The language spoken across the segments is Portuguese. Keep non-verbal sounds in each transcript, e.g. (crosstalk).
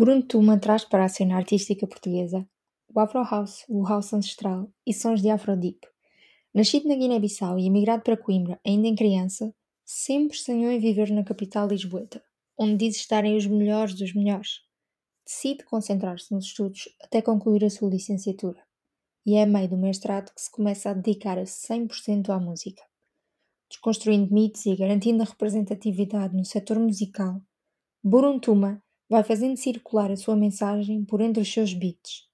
Bruno Tuma traz para a cena artística portuguesa o Afro House, o House Ancestral e sons de Afrodeep. Nascido na Guiné-Bissau e emigrado para Coimbra ainda em criança, sempre sonhou em viver na capital lisboeta, onde diz estarem os melhores dos melhores. Decide concentrar-se nos estudos até concluir a sua licenciatura, e é a meio do mestrado que se começa a dedicar a 100% à música. Desconstruindo mitos e garantindo a representatividade no setor musical, Buruntuma vai fazendo circular a sua mensagem por entre os seus beats.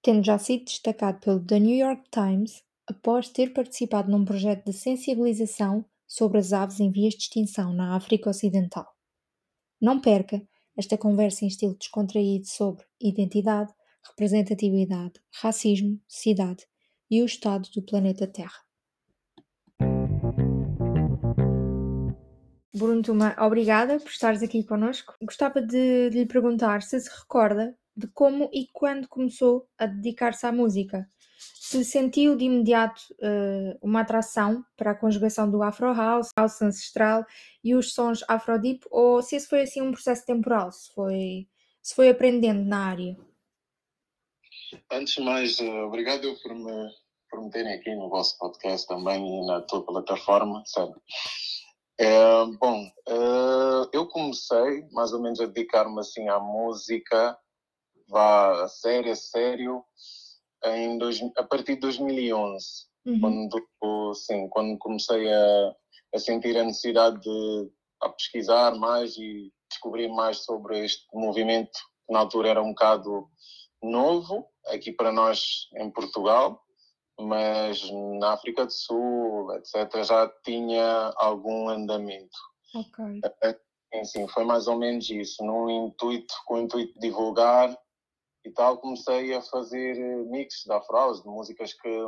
Tendo já sido destacado pelo The New York Times após ter participado num projeto de sensibilização sobre as aves em vias de extinção na África Ocidental. Não perca esta conversa em estilo descontraído sobre identidade, representatividade, racismo, cidade e o estado do planeta Terra. Bruno Tuma, obrigada por estares aqui connosco. Gostava de, de lhe perguntar se se recorda de como e quando começou a dedicar-se à música. Se sentiu de imediato uh, uma atração para a conjugação do Afro House, House Ancestral e os sons Afrodeep, ou se esse foi assim um processo temporal, se foi, se foi aprendendo na área? Antes de mais, uh, obrigado por me, por me terem aqui no vosso podcast também e na tua plataforma, sabe? É, bom, eu comecei mais ou menos a dedicar-me assim à música, vá a sério, a sério, em dois, a partir de 2011, uhum. quando, sim, quando comecei a, a sentir a necessidade de a pesquisar mais e descobrir mais sobre este movimento que na altura era um bocado novo aqui para nós em Portugal mas na África do Sul, etc., já tinha algum andamento. Ok. Sim, foi mais ou menos isso, no intuito, com o intuito de divulgar e tal, comecei a fazer mix de afros, de músicas que,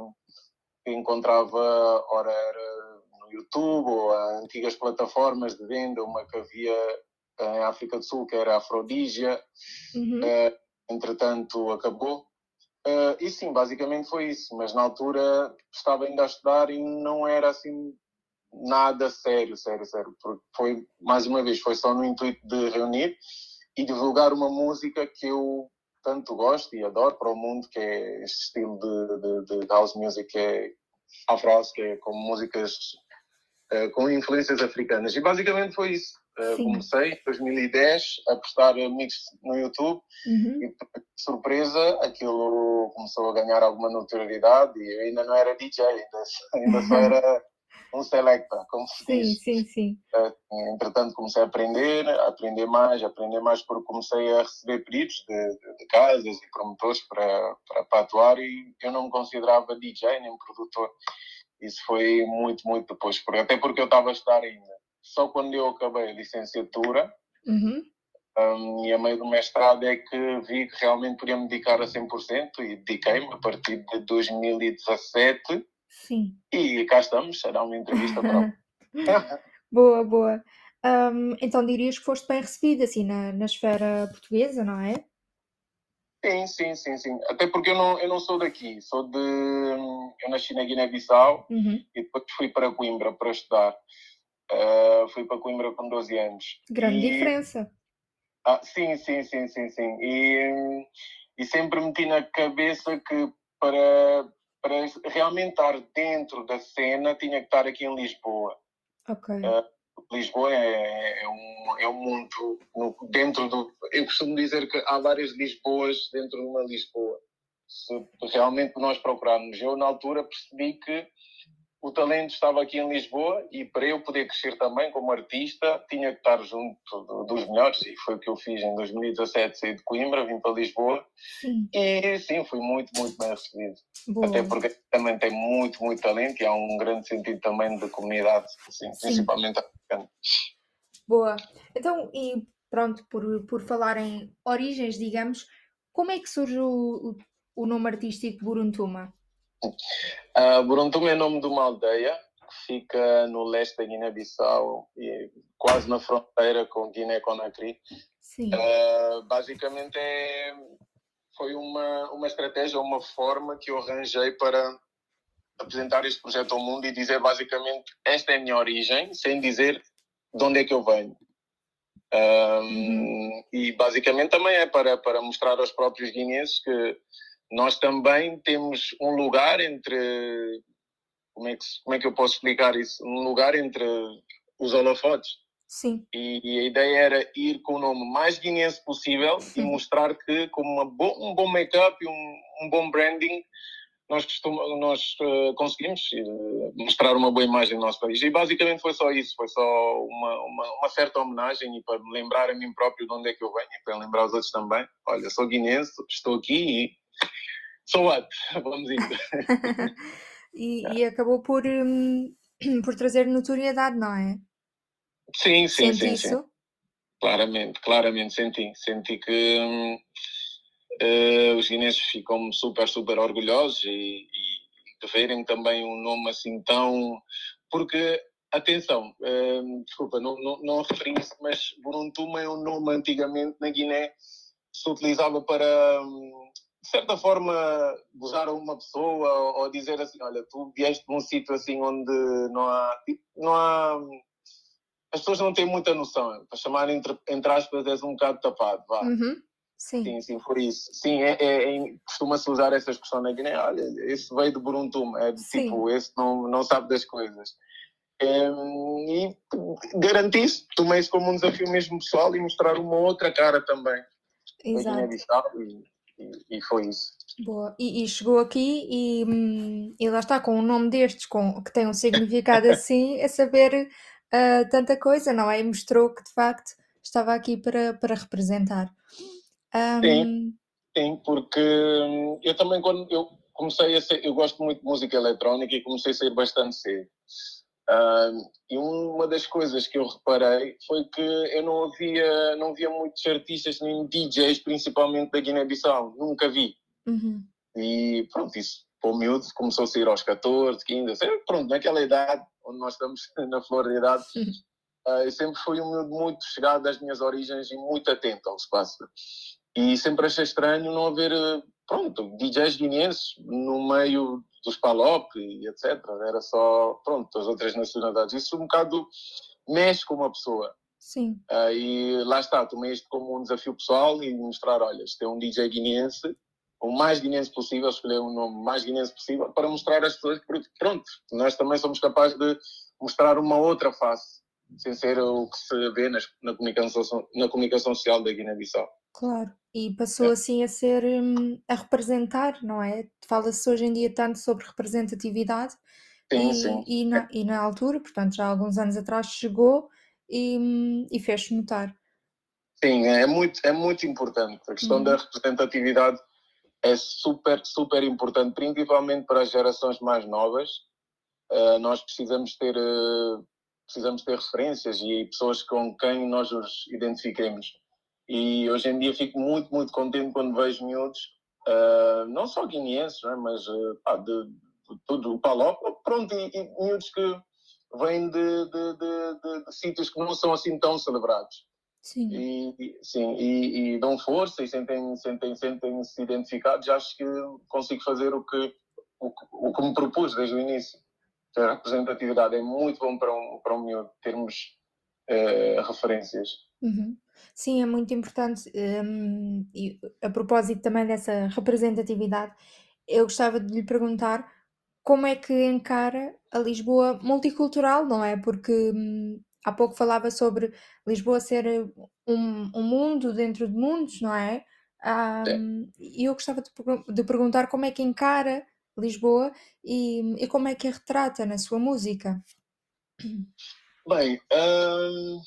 que encontrava, ora era no YouTube ou antigas plataformas de venda, uma que havia em África do Sul, que era Afrodígia, uhum. uh, entretanto acabou, Uh, e sim, basicamente foi isso. Mas na altura estava ainda a estudar e não era assim nada sério, sério, sério. Porque foi, mais uma vez, foi só no intuito de reunir e divulgar uma música que eu tanto gosto e adoro para o mundo, que é este estilo de, de, de house music, que é afro que é com músicas uh, com influências africanas. E basicamente foi isso. Uh, comecei em 2010 a postar mix no YouTube uhum. e surpresa aquilo começou a ganhar alguma notoriedade e eu ainda não era DJ, ainda, ainda só era (laughs) um selecta, como se sim, diz. Sim, sim, uh, entretanto comecei a aprender, a aprender mais, a aprender mais porque comecei a receber pedidos de, de, de casas e promotores para, para, para atuar e eu não me considerava DJ nem produtor. Isso foi muito, muito depois, até porque eu estava a estar ainda só quando eu acabei a licenciatura uhum. um, e a meio do mestrado é que vi que realmente podia me dedicar a 100% e dediquei-me a partir de 2017. Sim. E cá estamos, dar uma entrevista para (laughs) Boa, boa. Um, então dirias que foste bem recebida assim na, na esfera portuguesa, não é? Sim, sim, sim, sim. Até porque eu não, eu não sou daqui, sou de. Eu nasci na Guiné-Bissau uhum. e depois fui para Coimbra para estudar. Uh, fui para Coimbra com 12 anos. Grande e... diferença. Ah, sim, sim, sim, sim, sim. E, e sempre meti na cabeça que para, para realmente estar dentro da cena tinha que estar aqui em Lisboa. Ok. Uh, Lisboa é, é, um, é um mundo no, dentro do. Eu costumo dizer que há várias Lisboas dentro de uma Lisboa. Se realmente nós procurarmos, eu na altura percebi que o talento estava aqui em Lisboa e para eu poder crescer também como artista tinha que estar junto dos melhores e foi o que eu fiz em 2017, saí de Coimbra, vim para Lisboa sim. e sim, fui muito, muito bem recebido. Boa. Até porque também tem muito, muito talento e há um grande sentido também de comunidade, assim, principalmente africana. Boa. Então, e pronto, por, por falar em origens, digamos, como é que surge o, o nome artístico Buruntuma? Uh, Buruntum é nome de uma aldeia que fica no leste da Guiné-Bissau e quase na fronteira com Guiné-Conakry. Uh, basicamente é, foi uma, uma estratégia, uma forma que eu arranjei para apresentar este projeto ao mundo e dizer basicamente esta é a minha origem, sem dizer de onde é que eu venho. Um, uhum. E basicamente também é para, para mostrar aos próprios guineenses que nós também temos um lugar entre. Como é, que, como é que eu posso explicar isso? Um lugar entre os holofotes. Sim. E, e, a ideia era ir com o nome mais guineense possível Sim. e mostrar que, com uma bo um bom make-up e um, um bom branding, nós, costumamos, nós uh, conseguimos uh, mostrar uma boa imagem do nosso país. E basicamente foi só isso, foi só uma, uma, uma, certa homenagem e para me lembrar a mim próprio de onde é que eu venho e para lembrar os outros também. Olha, sou guinense, estou aqui e sou what? (laughs) Vamos indo. (laughs) e, e, acabou por, um, (clears throat) por trazer notoriedade, não é? Sim, sim, Sente sim, isso? sim. Claramente, claramente senti. Senti que hum, uh, os guineenses ficam super, super orgulhosos e, e, de verem também um nome assim tão. Porque, atenção, uh, desculpa, não, não, não referi isso, mas Buruntuma é um nome antigamente na Guiné se utilizava para. De certa forma, gozar uma pessoa ou, dizer assim: olha, tu vieste de um sítio assim onde não há. Tipo, não há as pessoas não têm muita noção. Para chamar, entre, entre aspas, és um bocado tapado. Vá. Uhum. Sim. sim, sim, foi isso. Sim, é, é, é costuma-se usar essa expressão na Guiné. Olha, esse veio de Buruntum, é de tipo, esse não, não sabe das coisas. É, e garanti isso, tomei isso como um desafio mesmo pessoal e mostrar uma outra cara também. Exato. E, e, foi isso. Boa. E, e chegou aqui e, hum, e, lá está, com um nome destes, com, que tem um significado (laughs) assim, é saber uh, tanta coisa, não é? E mostrou que de facto estava aqui para, para representar. Um... Sim, sim, porque hum, eu também quando eu comecei a ser, eu gosto muito de música eletrónica e comecei a sair bastante cedo. Uh, e uma das coisas que eu reparei foi que eu não havia, não via muitos artistas nem DJs, principalmente da Guiné-Bissau, nunca vi. Uhum. E pronto, isso para o miúdo começou a sair aos 14, 15, pronto, naquela idade onde nós estamos (laughs) na flor da idade, uh, eu sempre fui um miúdo muito chegado às minhas origens e muito atento ao passa. E sempre achei estranho não haver, eh, pronto, DJs guineenses no meio dos Palop e etc. Era só, pronto, as outras nacionalidades. Isso um bocado mexe com uma pessoa. Sim. Uh, e lá está, tomei isto como um desafio pessoal e mostrar, olha, este é um DJ guineense, o mais guineense possível, escolher o um nome mais guineense possível para mostrar às pessoas que, pronto, nós também somos capazes de mostrar uma outra face, sem ser o que se vê nas, na, comunicação, na comunicação social da Guiné-Bissau. Claro, e passou é. assim a ser hum, a representar, não é? Fala-se hoje em dia tanto sobre representatividade sim, e, sim. E, na, e na altura, portanto já há alguns anos atrás, chegou e, hum, e fez-se notar. Sim, é muito, é muito importante. A questão uhum. da representatividade é super, super importante, principalmente para as gerações mais novas. Uh, nós precisamos ter, uh, precisamos ter referências e pessoas com quem nós os identifiquemos. E hoje em dia fico muito, muito contente quando vejo miúdos, uh, não só guineenses, né, mas uh, pá, de, de, tudo, o Palop, pronto, e, e miúdos que vêm de, de, de, de, sítios que não são assim tão celebrados. Sim. E, e sim, e, e, dão força e sentem, sentem, sentem-se identificados. Acho que consigo fazer o que, o, o que me propus desde o início. A representatividade é muito bom para um, para um miúdo termos uh, referências. Uhum. Sim, é muito importante. Hum, e a propósito também dessa representatividade, eu gostava de lhe perguntar como é que encara a Lisboa multicultural, não é? Porque hum, há pouco falava sobre Lisboa ser um, um mundo dentro de mundos, não é? E eu gostava de, de perguntar como é que encara Lisboa e, e como é que a retrata na sua música. Bem, hum,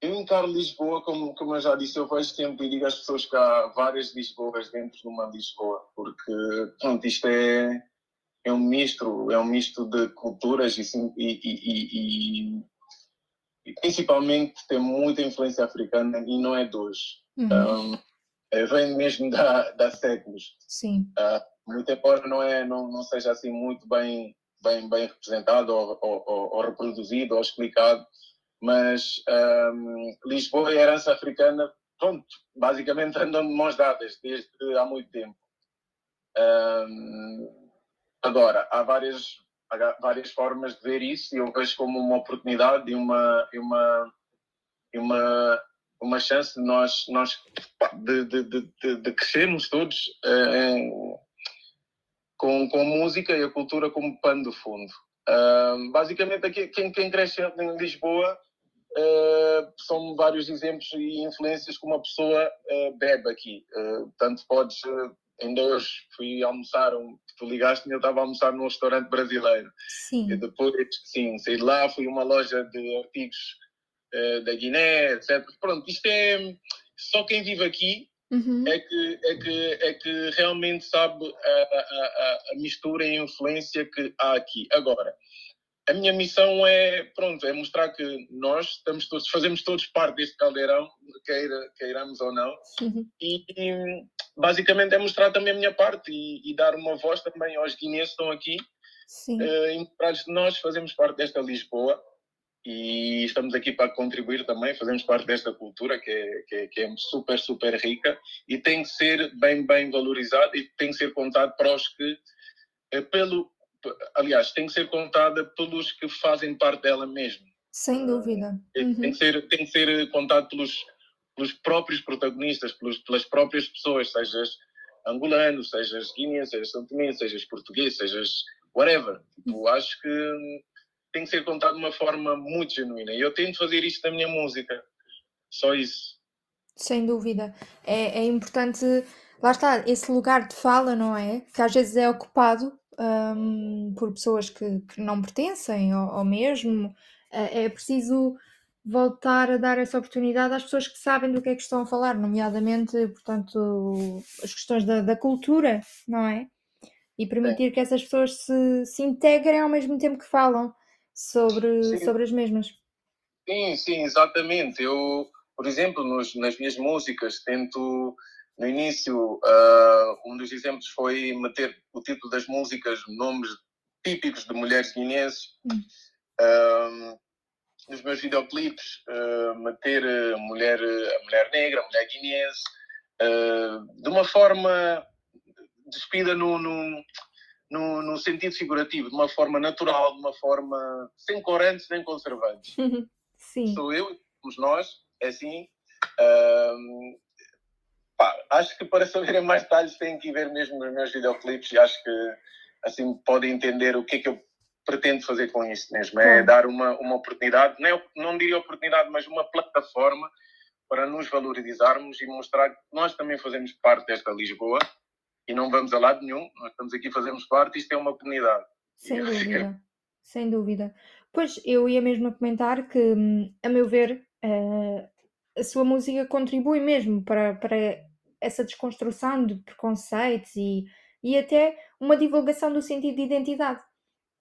eu encaro Lisboa, como, como eu já disse, eu vejo tempo e digo às pessoas que há várias Lisboas dentro de uma Lisboa, porque pronto, isto é, é um misto, é um misto de culturas e, e, e, e principalmente tem muita influência africana e não é de hoje. Uhum. Um, é, vem mesmo da, da séculos. Sim. Uh, muito embora não, é, não, não seja assim muito bem, bem, bem representado ou, ou, ou, ou reproduzido ou explicado, mas um, Lisboa e a herança africana, pronto, basicamente (laughs) andam de mãos dadas desde há muito tempo. Um, agora, há várias, há várias formas de ver isso e eu vejo como uma oportunidade e uma, e uma, e uma, uma chance de nós, nós de, de, de, de crescermos todos uh, com, com música e a cultura como pano de fundo. Uh, basicamente, aqui, quem, quem cresce em Lisboa uh, são vários exemplos e influências que uma pessoa uh, bebe aqui. tanto podes, ainda hoje fui almoçar, um, tu ligaste-me, eu estava a almoçar num restaurante brasileiro. Sim. E depois, sim, saí de lá, fui a uma loja de artigos da Guiné, etc. Pronto, isto é. Só quem vive aqui Uhum. É, que, é, que, é que realmente sabe a, a, a, mistura e a influência que há aqui. Agora, a minha missão é, pronto, é mostrar que nós estamos todos, fazemos todos parte deste caldeirão, queira, queiramos ou não, uhum. e, e, basicamente é mostrar também a minha parte e, e dar uma voz também aos guineenses que estão aqui. Uh, nós fazemos parte desta Lisboa, e estamos aqui para contribuir também, fazemos parte desta cultura que é, que é, que é super, super rica e tem que ser bem, bem valorizada e tem que ser contada para os que, eh, pelo, aliás, tem que ser contada pelos que fazem parte dela mesmo. Sem dúvida. Uhum. Tem, que ser, tem que ser contado pelos, pelos próprios protagonistas, pelos, pelas próprias pessoas, sejas angolano, sejas guineense, sejas santomense, sejas português, sejas whatever. Tipo, acho que tem que ser contado de uma forma muito genuína. E eu tento fazer isto na minha música. Só isso. Sem dúvida. É, é importante, lá está, esse lugar de fala, não é? Que às vezes é ocupado um, por pessoas que, que não pertencem ao, ao mesmo. É, é preciso voltar a dar essa oportunidade às pessoas que sabem do que é que estão a falar, nomeadamente, portanto, as questões da, da cultura, não é? E permitir que essas pessoas se, se integrem ao mesmo tempo que falam sobre, sobre as mesmas. Sim, sim, exatamente. Eu, por exemplo, nos, nas minhas músicas, tento, no início, uh, um dos exemplos foi meter o título das músicas, nomes típicos de mulheres guineenses. Hum. Uh, nos meus videoclipes, uh, meter a mulher, a mulher negra, a mulher guineense, de uma forma despida no, no no, no, sentido figurativo, de uma forma natural, de uma forma sem corantes nem conservantes. (laughs) Sim. Sou eu, somos nós, é assim. Um, pá, acho que para saberem mais detalhes têm que ver mesmo os meus videoclipes e acho que assim podem entender o que é que eu pretendo fazer com isso mesmo. É dar uma, uma oportunidade, não, é, não diria oportunidade, mas uma plataforma para nos valorizarmos e mostrar que nós também fazemos parte desta Lisboa e não vamos a lado nenhum, nós estamos aqui, fazemos parte, isto é uma comunidade. Sem dúvida, sem dúvida. Pois, eu ia mesmo comentar que, hum, a meu ver, uh, a sua música contribui mesmo para, para essa desconstrução de preconceitos e, e até uma divulgação do sentido de identidade.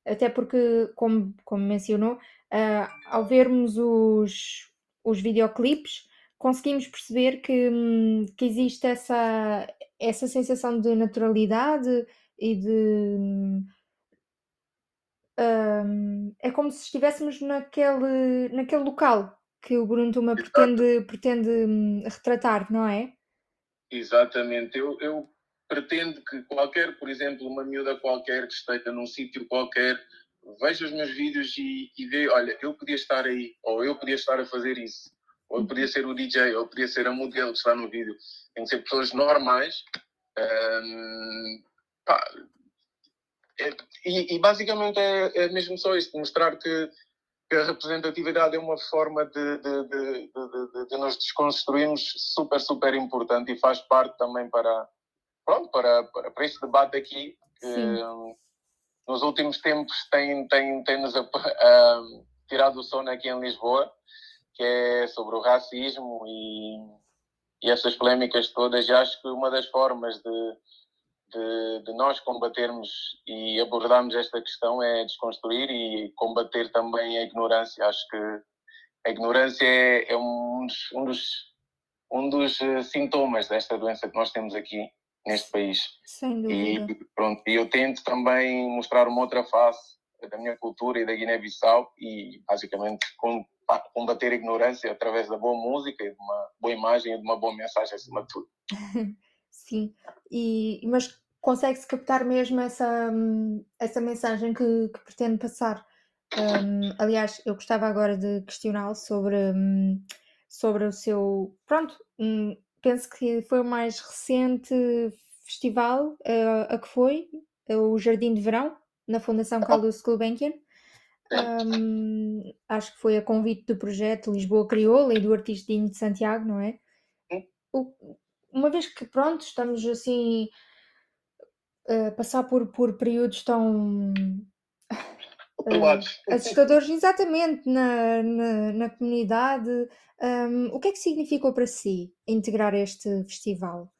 Até porque, como, como mencionou, uh, ao vermos os, os videoclipes, conseguimos perceber que, hum, que existe essa, essa sensação de naturalidade e de. Um, é como se estivéssemos naquele, naquele local que o Bruno Tuma pretende, pretende hum, retratar, não é? Exatamente. Eu, eu pretendo que qualquer, por exemplo, uma miúda qualquer que esteja num sítio qualquer, veja os meus vídeos e, e vê, olha, eu podia estar aí, ou eu podia estar a fazer isso ou podia ser o DJ, ou podia ser a modelo que está no vídeo. Tem que ser pessoas normais. Um, pá, é, e, e, basicamente é, é, mesmo só isto, mostrar que, que, a representatividade é uma forma de, de, de, de, nos desconstruirmos super, super importante e faz parte também para, pronto, para, para, para este debate aqui, que um, nos últimos tempos tem, tem, tem nos uh, tirado o sono aqui em Lisboa que é sobre o racismo e, e essas polémicas todas. E acho que uma das formas de, de, de, nós combatermos e abordarmos esta questão é desconstruir e combater também a ignorância. Acho que a ignorância é, é um, dos, um, dos, um dos eh, sintomas desta doença que nós temos aqui neste país. Sem dúvida. E, pronto, eu tento também mostrar uma outra face da minha cultura e da Guiné-Bissau e basicamente com, combater a ignorância através da boa música de uma boa imagem e de uma boa mensagem acima de tudo. (laughs) Sim, e, mas consegue-se captar mesmo essa, essa mensagem que, que pretende passar. Um, aliás, eu gostava agora de questioná-lo sobre um, sobre o seu. Pronto, hum, penso que foi o mais recente festival uh, a que foi, o Jardim de Verão, na Fundação Carlos Gulbenkian. Acho que foi a convite do projeto Lisboa Crioula e do artista de Santiago, não é? O, uma vez que, pronto, estamos assim a passar por, por períodos tão (laughs) uh, assustadores, exatamente, na, na, na comunidade, um, o que é que significou para si integrar este festival?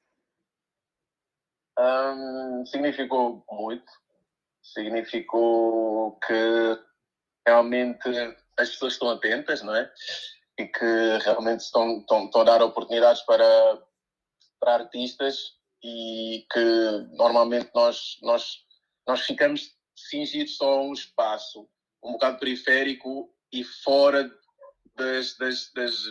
Um, significou muito. Significou que realmente as pessoas estão atentas, não é? E que realmente estão, estão, estão a dar oportunidades para, para artistas e que normalmente nós, nós, nós ficamos cingidos só a um espaço um bocado periférico e fora das, das, das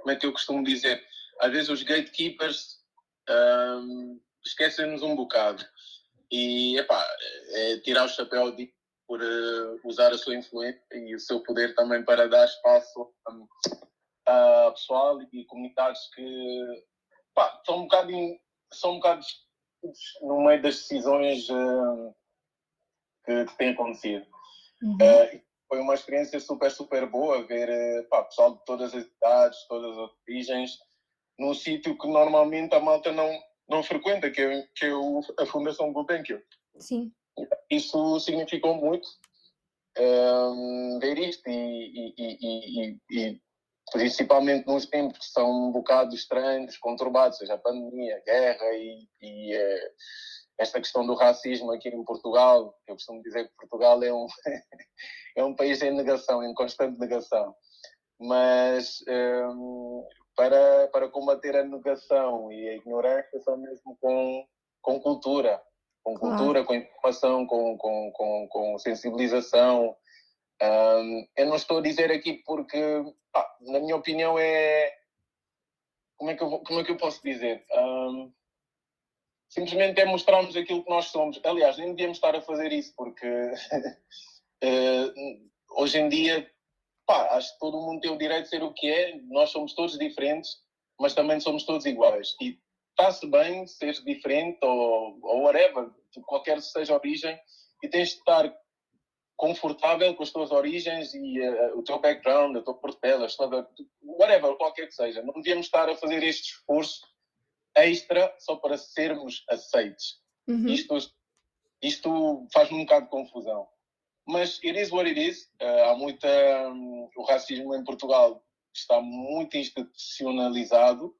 como é que eu costumo dizer? Às vezes os gatekeepers um, esquecem-nos um bocado. E, epá, é tirar o chapéu de, por uh, usar a sua influência e o seu poder também para dar espaço um, a pessoal e comunidades que epá, são um bocado, são um bocado no meio das decisões uh, que, que têm acontecido. Uhum. Uh, foi uma experiência super, super boa ver uh, pá, pessoal de todas as idades, todas as origens, num sítio que normalmente a malta não, não frequenta, que é, que é o, a Fundação Gulbenkian. Sim. Isso significou muito um, ver isto e, e, e, e, principalmente nos tempos que são um bocado estranhos, conturbados, seja a pandemia, a guerra e, e uh, esta questão do racismo aqui em Portugal, eu costumo dizer que Portugal é um, (laughs) é um país em negação, em constante negação. Mas um, para, para combater a negação e a ignorância só mesmo com, com cultura, com cultura, ah. com informação, com, com, com, com sensibilização. Um, eu não estou a dizer aqui porque, ah, na minha opinião, é. Como é que eu, como é que eu posso dizer? Um, simplesmente é mostrarmos aquilo que nós somos. Aliás, nem devíamos estar a fazer isso, porque uh, (laughs) hoje em dia pá, acho que todo mundo tem o direito de ser o que é, nós somos todos diferentes, mas também somos todos iguais. E está-se bem ser diferente ou, ou whatever, qualquer seja a origem, e tens de estar confortável com as tuas origens e uh, o teu background, a tua portela, whatever, qualquer que seja. Não devíamos estar a fazer este esforço extra só para sermos aceites. Uhum. Isto, isto faz-me um bocado de confusão. Mas it is what it is. Uh, há muita. Um, o racismo em Portugal está muito institucionalizado.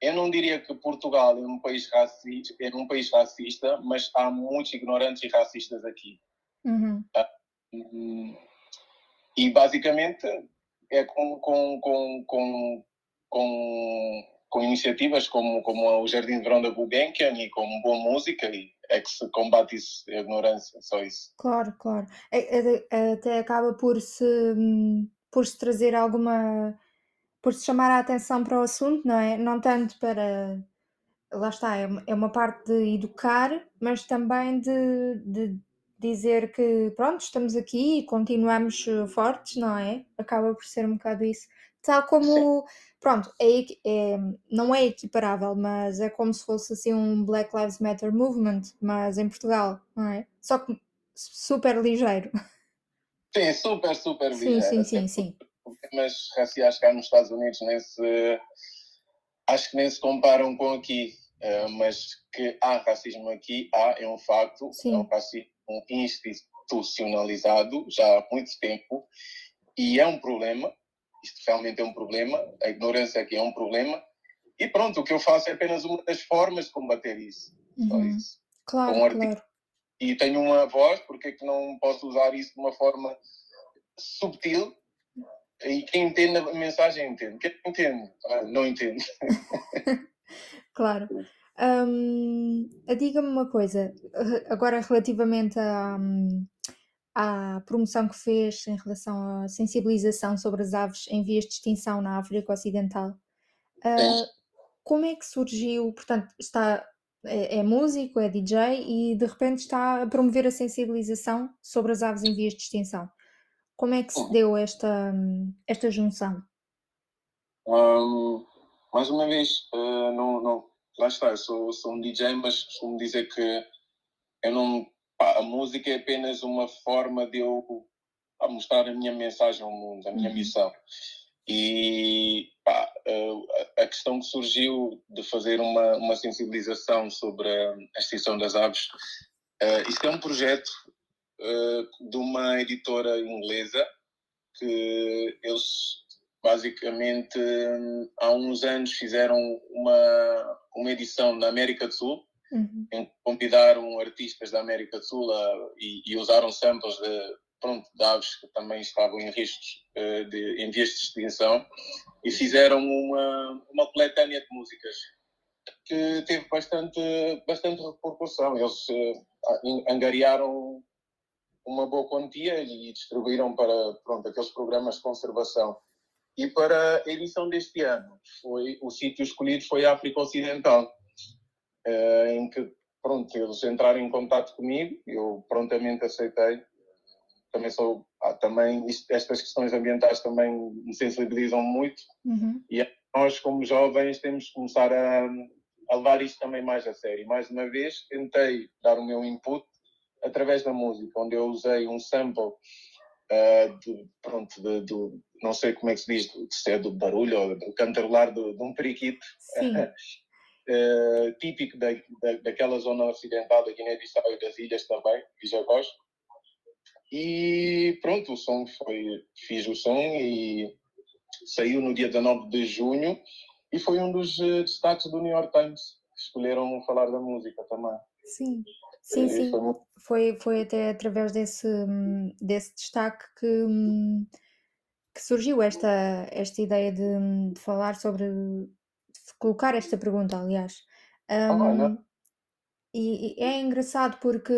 Eu não diria que Portugal é um país racista, é um país racista mas há muitos ignorantes e racistas aqui. Uhum. Uh, e basicamente é com, com, com, com, com, com iniciativas como, como o Jardim de Verão da Gulbenkian e com boa música e é que se combate isso, a ignorância, só isso. Claro, claro. É, é, até acaba por se, por se trazer alguma. por se chamar a atenção para o assunto, não é? Não tanto para. Lá está, é, é uma parte de educar, mas também de, de dizer que, pronto, estamos aqui e continuamos fortes, não é? Acaba por ser um bocado isso. Tal como. Sim pronto, é, é, não é equiparável, mas é como se fosse assim um Black Lives Matter movement, mas em Portugal, não é? Só que super ligeiro. Sim, super, super ligeiro. Sim, sim, sim, sim. Problemas raciais cá nos Estados Unidos nem se, acho que nem se comparam com aqui, uh, mas que há racismo aqui, há, é um facto, sim. é um racismo institucionalizado já há muito tempo e é um problema isto realmente é um problema, a ignorância aqui é um problema, e pronto, o que eu faço é apenas uma das formas de combater isso. Uhum. isso. Claro, um claro. E tenho uma voz, porque é que não posso usar isso de uma forma subtil? E quem entende a mensagem entende. Quem entende, ah, não entende. (laughs) (laughs) claro. Um, Diga-me uma coisa, agora relativamente a, à promoção que fez em relação à sensibilização sobre as aves em vias de extinção na África Ocidental. Uh, como é que surgiu? Portanto, está é, é, músico, é DJ e de repente está a promover a sensibilização sobre as aves em vias de extinção. Como é que se deu esta, esta junção? Um, mais uma vez, uh, não, não, lá está, eu sou, sou um DJ, mas costumo dizer que eu não, pá, a música é apenas uma forma de eu pá, mostrar a minha mensagem ao mundo, a minha uhum. missão. E pá, a, questão que surgiu de fazer uma, uma sensibilização sobre a extinção das aves, uh, isto é um projeto uh, de uma editora inglesa que eles basicamente há uns anos fizeram uma, uma edição na América do Sul uhum. em que convidaram artistas da América do Sul a, e, e, usaram samples de, pronto, de aves que também estavam em riscos uh, de, em vias de extinção e fizeram uma, uma coletânea de músicas que teve bastante, bastante repercussão. Eles uh, angariaram uma boa quantia e distribuíram para pronto, aqueles programas de conservação. E para a edição deste ano, foi, o sítio escolhido foi a África Ocidental, uh, em que pronto, eles entraram em contato comigo, eu prontamente aceitei. Também sou, ah, também estas questões ambientais também me sensibilizam muito uhum. e nós como jovens temos que começar a, a levar isto também mais a sério. Mais uma vez tentei dar o meu input através da música, onde eu usei um sample uh, de, pronto, de, de, não sei como é que se diz, se é do barulho ou do cantarolar de, de um periquito, uh, (laughs) típico da, da, daquela zona ocidental da Guiné-Bissau e das ilhas também, Vijagós. E pronto, o som foi, fiz o som e saiu no dia 19 de junho e foi um dos uh, destaques do New York Times. Escolheram falar da música também. Sim. Sim, sim. Foi, foi até através desse, desse destaque que, que surgiu esta, esta ideia de, de falar sobre, de colocar esta pergunta, aliás. Um, e, e é engraçado porque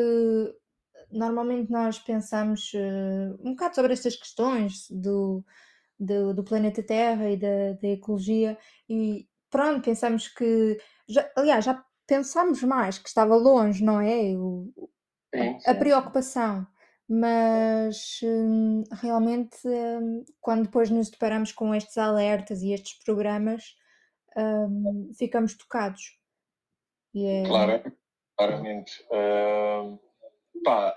normalmente nós pensamos uh, um bocado sobre estas questões do, do, do planeta Terra e da, da, ecologia e pronto, pensamos que já, aliás, já pensámos mais que estava longe, não é? O, sim, a preocupação. Mas hum, realmente, hum, quando depois nos deparamos com estes alertas e estes programas, hum, ficamos tocados. É... Claro, claramente. Uh, pá,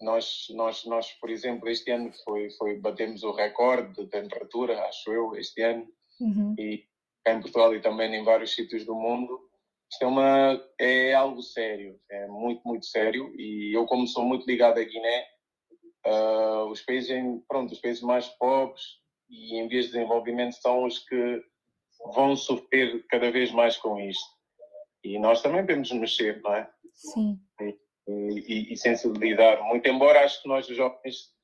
nós, nós, nós, por exemplo, este ano foi, foi, batemos o recorde de temperatura, acho eu, este ano, uhum. e em Portugal e também em vários sítios do mundo. Isto é, uma, é algo sério, é muito, muito sério. E eu, como sou muito ligado à Guiné, uh, os, países pronto, os países mais pobres e em vias de desenvolvimento são os que vão sofrer cada vez mais com isto. E nós também temos de mexer, não é? Sim. E, e, e sensibilizar. Muito embora acho que nós, os jovens,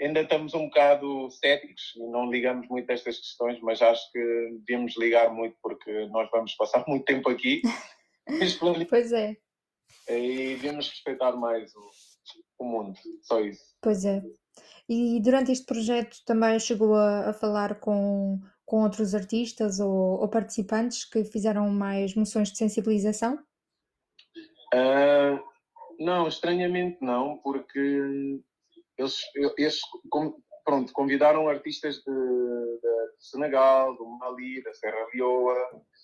ainda estamos um bocado céticos e não ligamos muito a estas questões, mas acho que devemos ligar muito porque nós vamos passar (laughs) muito tempo aqui. (laughs) pois é. E devemos respeitar mais o, o, mundo, só isso. Pois é. E durante este projeto também chegou a, a falar com, com outros artistas ou, ou, participantes que fizeram mais moções de sensibilização? Uh, não, estranhamente não, porque eles, eles pronto, convidaram artistas de, de, Senegal, do Mali, da Serra Leoa,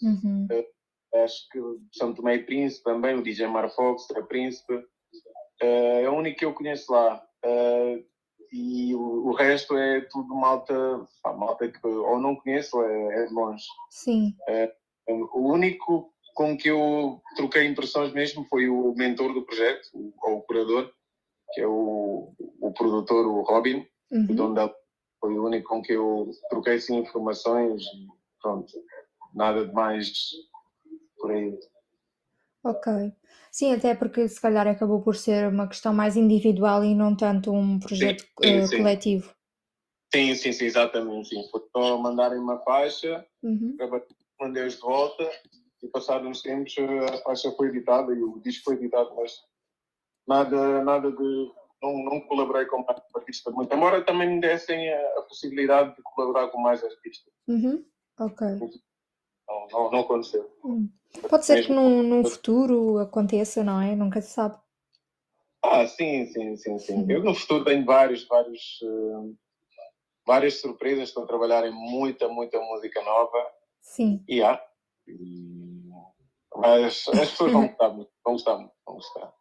uhum. uh, acho que São Tomé e Príncipe também, o DJ Marfox, é Príncipe. Uh, é o único que eu conheço lá. Uh, e o, o, resto é tudo malta, pá, malta que ou não conheço ou é, é de longe. Sim. o único com que eu troquei impressões mesmo foi o mentor do projeto, o, o curador, que é o, o produtor, o Robin, uhum. o dono da foi o único com que eu troquei sim informações e pronto, nada de mais por aí. Ok. Sim, até porque se calhar acabou por ser uma questão mais individual e não tanto um projeto sim, sim, uh, coletivo. Sim, sim, sim, exatamente. Sim. Foi só mandarem uma faixa, uhum. mandei-os de volta e passados uns tempos a faixa foi editada e o disco foi editado, mas nada, nada de. Não, não colaborei com mais artistas muito, embora também me dessem a, a possibilidade de colaborar com mais artistas. Uhum. Ok. Não, não, não aconteceu. Hum. Pode ser Mesmo que num, num futuro aconteça, não é? Nunca se sabe. Ah, sim, sim, sim, sim. Eu no futuro tenho vários, vários, uh, várias surpresas, estou a trabalhar em muita, muita música nova. Sim. E há. Mas as pessoas vão gostar muito, vão gostar muito, vão gostar.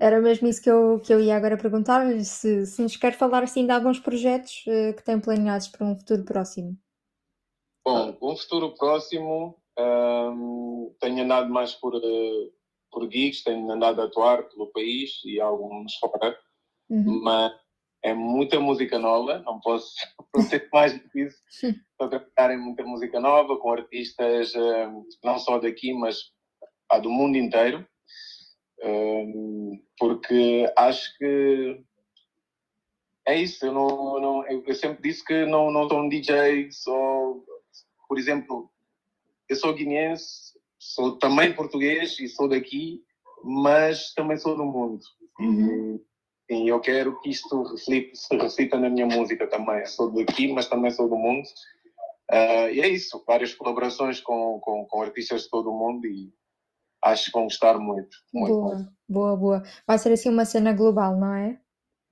Era mesmo isso que eu, que eu ia agora perguntar-lhe, se, se nos quer falar assim de alguns projetos uh, que tem planeados para um futuro próximo. Bom, um futuro próximo um, tenho andado mais por, uh, por gigs, tenho andado a atuar pelo país e alguns fora, uhum. mas é muita música nova, não posso (laughs) ter mais do que isso. (laughs) Estou a trabalhar em muita música nova, com artistas um, não só daqui, mas do mundo inteiro, um, porque acho que é isso. Eu, não, não, eu sempre disse que não, não sou um DJ, sou, por exemplo, eu sou guineense, sou também português e sou daqui, mas também sou do mundo. Uhum. E, e, eu quero que isto reflita, se reflita na minha música também. Sou daqui, mas também sou do mundo. Uh, e é isso, várias colaborações com, com, com, artistas de todo o mundo e acho que vão gostar muito. muito boa, muito. boa, boa. Vai ser assim uma cena global, não é?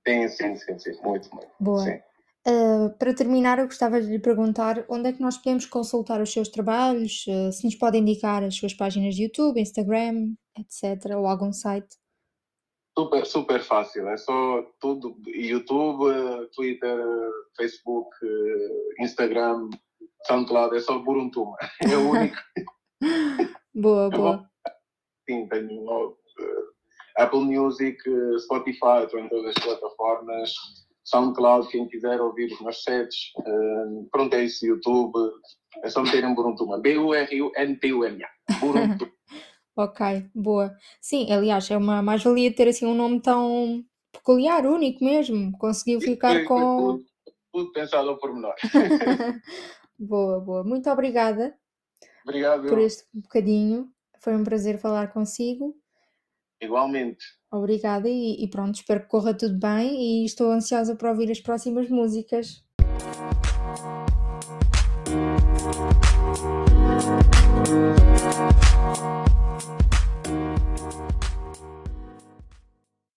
Sim, sim, sim, sim. muito, muito. Boa. Sim. Uh, para terminar, eu gostava de lhe perguntar onde é que nós podemos consultar os seus trabalhos, uh, se nos pode indicar as suas páginas de YouTube, Instagram, etc., ou algum site. Super, super fácil, é só tudo: YouTube, Twitter, Facebook, Instagram, SoundCloud, é só Buruntuma, é o único. (laughs) boa, boa. Sim, tenho uh, Apple Music, Spotify, estou em todas as plataformas. SoundCloud, quem quiser ouvir os meus sets, uh, pronto, é isso, YouTube, é só meter em Buruntuma, B-U-R-U-N-T-U-M-A, (laughs) Buruntuma. ok, boa. Sim, aliás, é uma mais-valia ter assim um nome tão peculiar, único mesmo, conseguiu ficar foi, com... Tudo, tudo pensado ao pormenor. (laughs) boa, boa, muito obrigada. Obrigado. Por este bocadinho, foi um prazer falar consigo. Igualmente. Obrigada e, e pronto, espero que corra tudo bem e estou ansiosa para ouvir as próximas músicas.